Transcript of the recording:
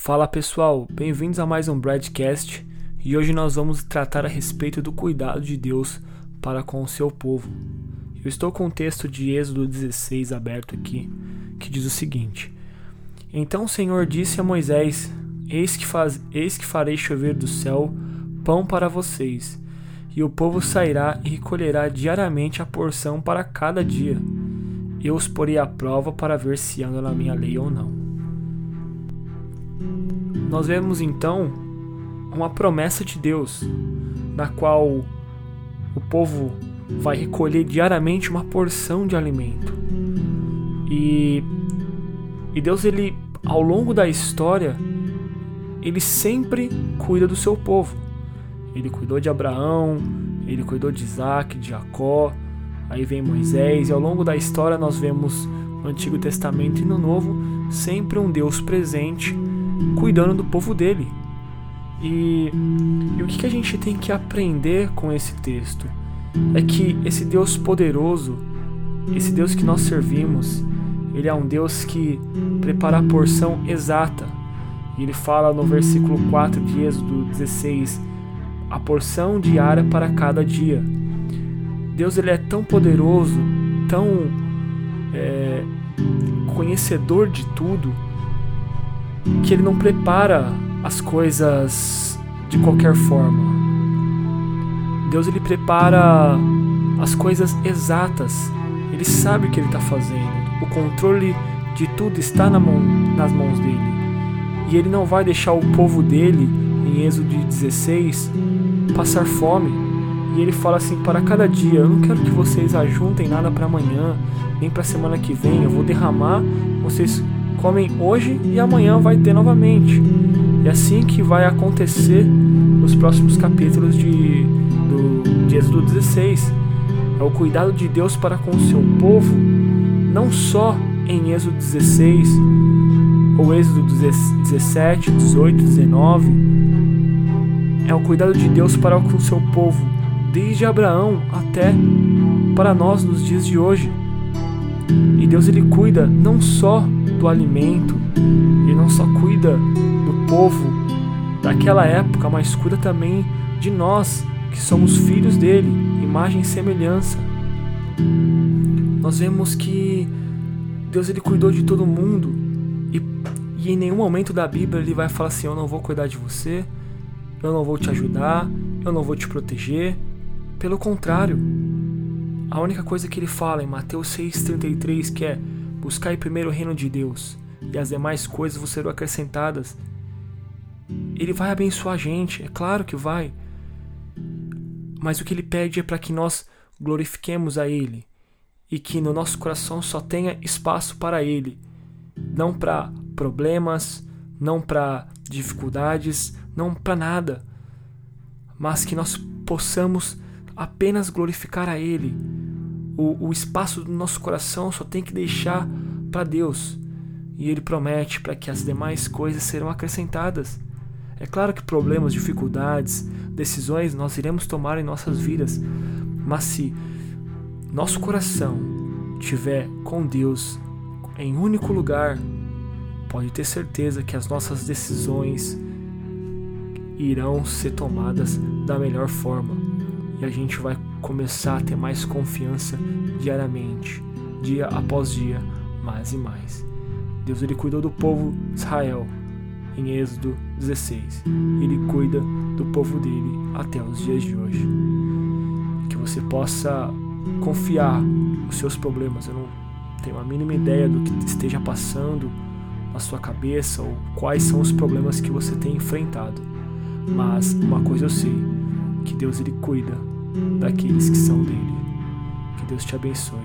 Fala pessoal, bem-vindos a mais um Broadcast e hoje nós vamos tratar a respeito do cuidado de Deus para com o seu povo. Eu estou com o texto de Êxodo 16 aberto aqui, que diz o seguinte: Então o Senhor disse a Moisés: Eis que, faz, eis que farei chover do céu pão para vocês, e o povo sairá e recolherá diariamente a porção para cada dia. Eu os porei à prova para ver se andam na minha lei ou não. Nós vemos então uma promessa de Deus, na qual o povo vai recolher diariamente uma porção de alimento. E, e Deus, ele, ao longo da história, ele sempre cuida do seu povo. Ele cuidou de Abraão, ele cuidou de Isaac, de Jacó, aí vem Moisés, e ao longo da história nós vemos no Antigo Testamento e no Novo sempre um Deus presente cuidando do povo dele. E, e o que, a gente tem que aprender com esse texto? É que esse Deus poderoso, esse Deus que nós servimos, ele é um Deus que prepara a porção exata. E ele fala no versículo 4 de Êxodo 16: a porção diária para cada dia. Deus ele é tão poderoso, tão é, conhecedor de tudo, que ele não prepara as coisas de qualquer forma. Deus ele prepara as coisas exatas. Ele sabe o que ele está fazendo. O controle de tudo está na mão, nas mãos dele. E ele não vai deixar o povo dele, em Êxodo 16, passar fome. E ele fala assim: para cada dia, eu não quero que vocês ajuntem nada para amanhã, nem para semana que vem. Eu vou derramar, vocês comem hoje e amanhã vai ter novamente. E assim que vai acontecer nos próximos capítulos de, do, de Êxodo 16. É o cuidado de Deus para com o seu povo, não só em Êxodo 16, ou Êxodo 17, 18, 19. É o cuidado de Deus para com o seu povo, desde Abraão até para nós nos dias de hoje. E Deus ele cuida não só do alimento, ele não só cuida do povo daquela época, mas cuida também de nós, que somos filhos dele, imagem e semelhança. Nós vemos que Deus ele cuidou de todo mundo e, e em nenhum momento da Bíblia ele vai falar assim: Eu não vou cuidar de você, eu não vou te ajudar, eu não vou te proteger. Pelo contrário, a única coisa que ele fala em Mateus 6,33 que é buscai primeiro o reino de Deus e as demais coisas vos serão acrescentadas. Ele vai abençoar a gente, é claro que vai. Mas o que ele pede é para que nós glorifiquemos a Ele e que no nosso coração só tenha espaço para Ele, não para problemas, não para dificuldades, não para nada, mas que nós possamos apenas glorificar a Ele. O, o espaço do nosso coração só tem que deixar para Deus. E Ele promete para que as demais coisas serão acrescentadas. É claro que problemas, dificuldades, decisões nós iremos tomar em nossas vidas, mas se nosso coração tiver com Deus em único lugar, pode ter certeza que as nossas decisões irão ser tomadas da melhor forma e a gente vai começar a ter mais confiança diariamente, dia após dia, mais e mais. Deus ele cuidou do povo de Israel em Êxodo 16. Ele cuida do povo dele até os dias de hoje. Que você possa confiar nos seus problemas. Eu não tenho a mínima ideia do que esteja passando na sua cabeça ou quais são os problemas que você tem enfrentado. Mas uma coisa eu sei, que Deus ele cuida daqueles que são dele. Que Deus te abençoe.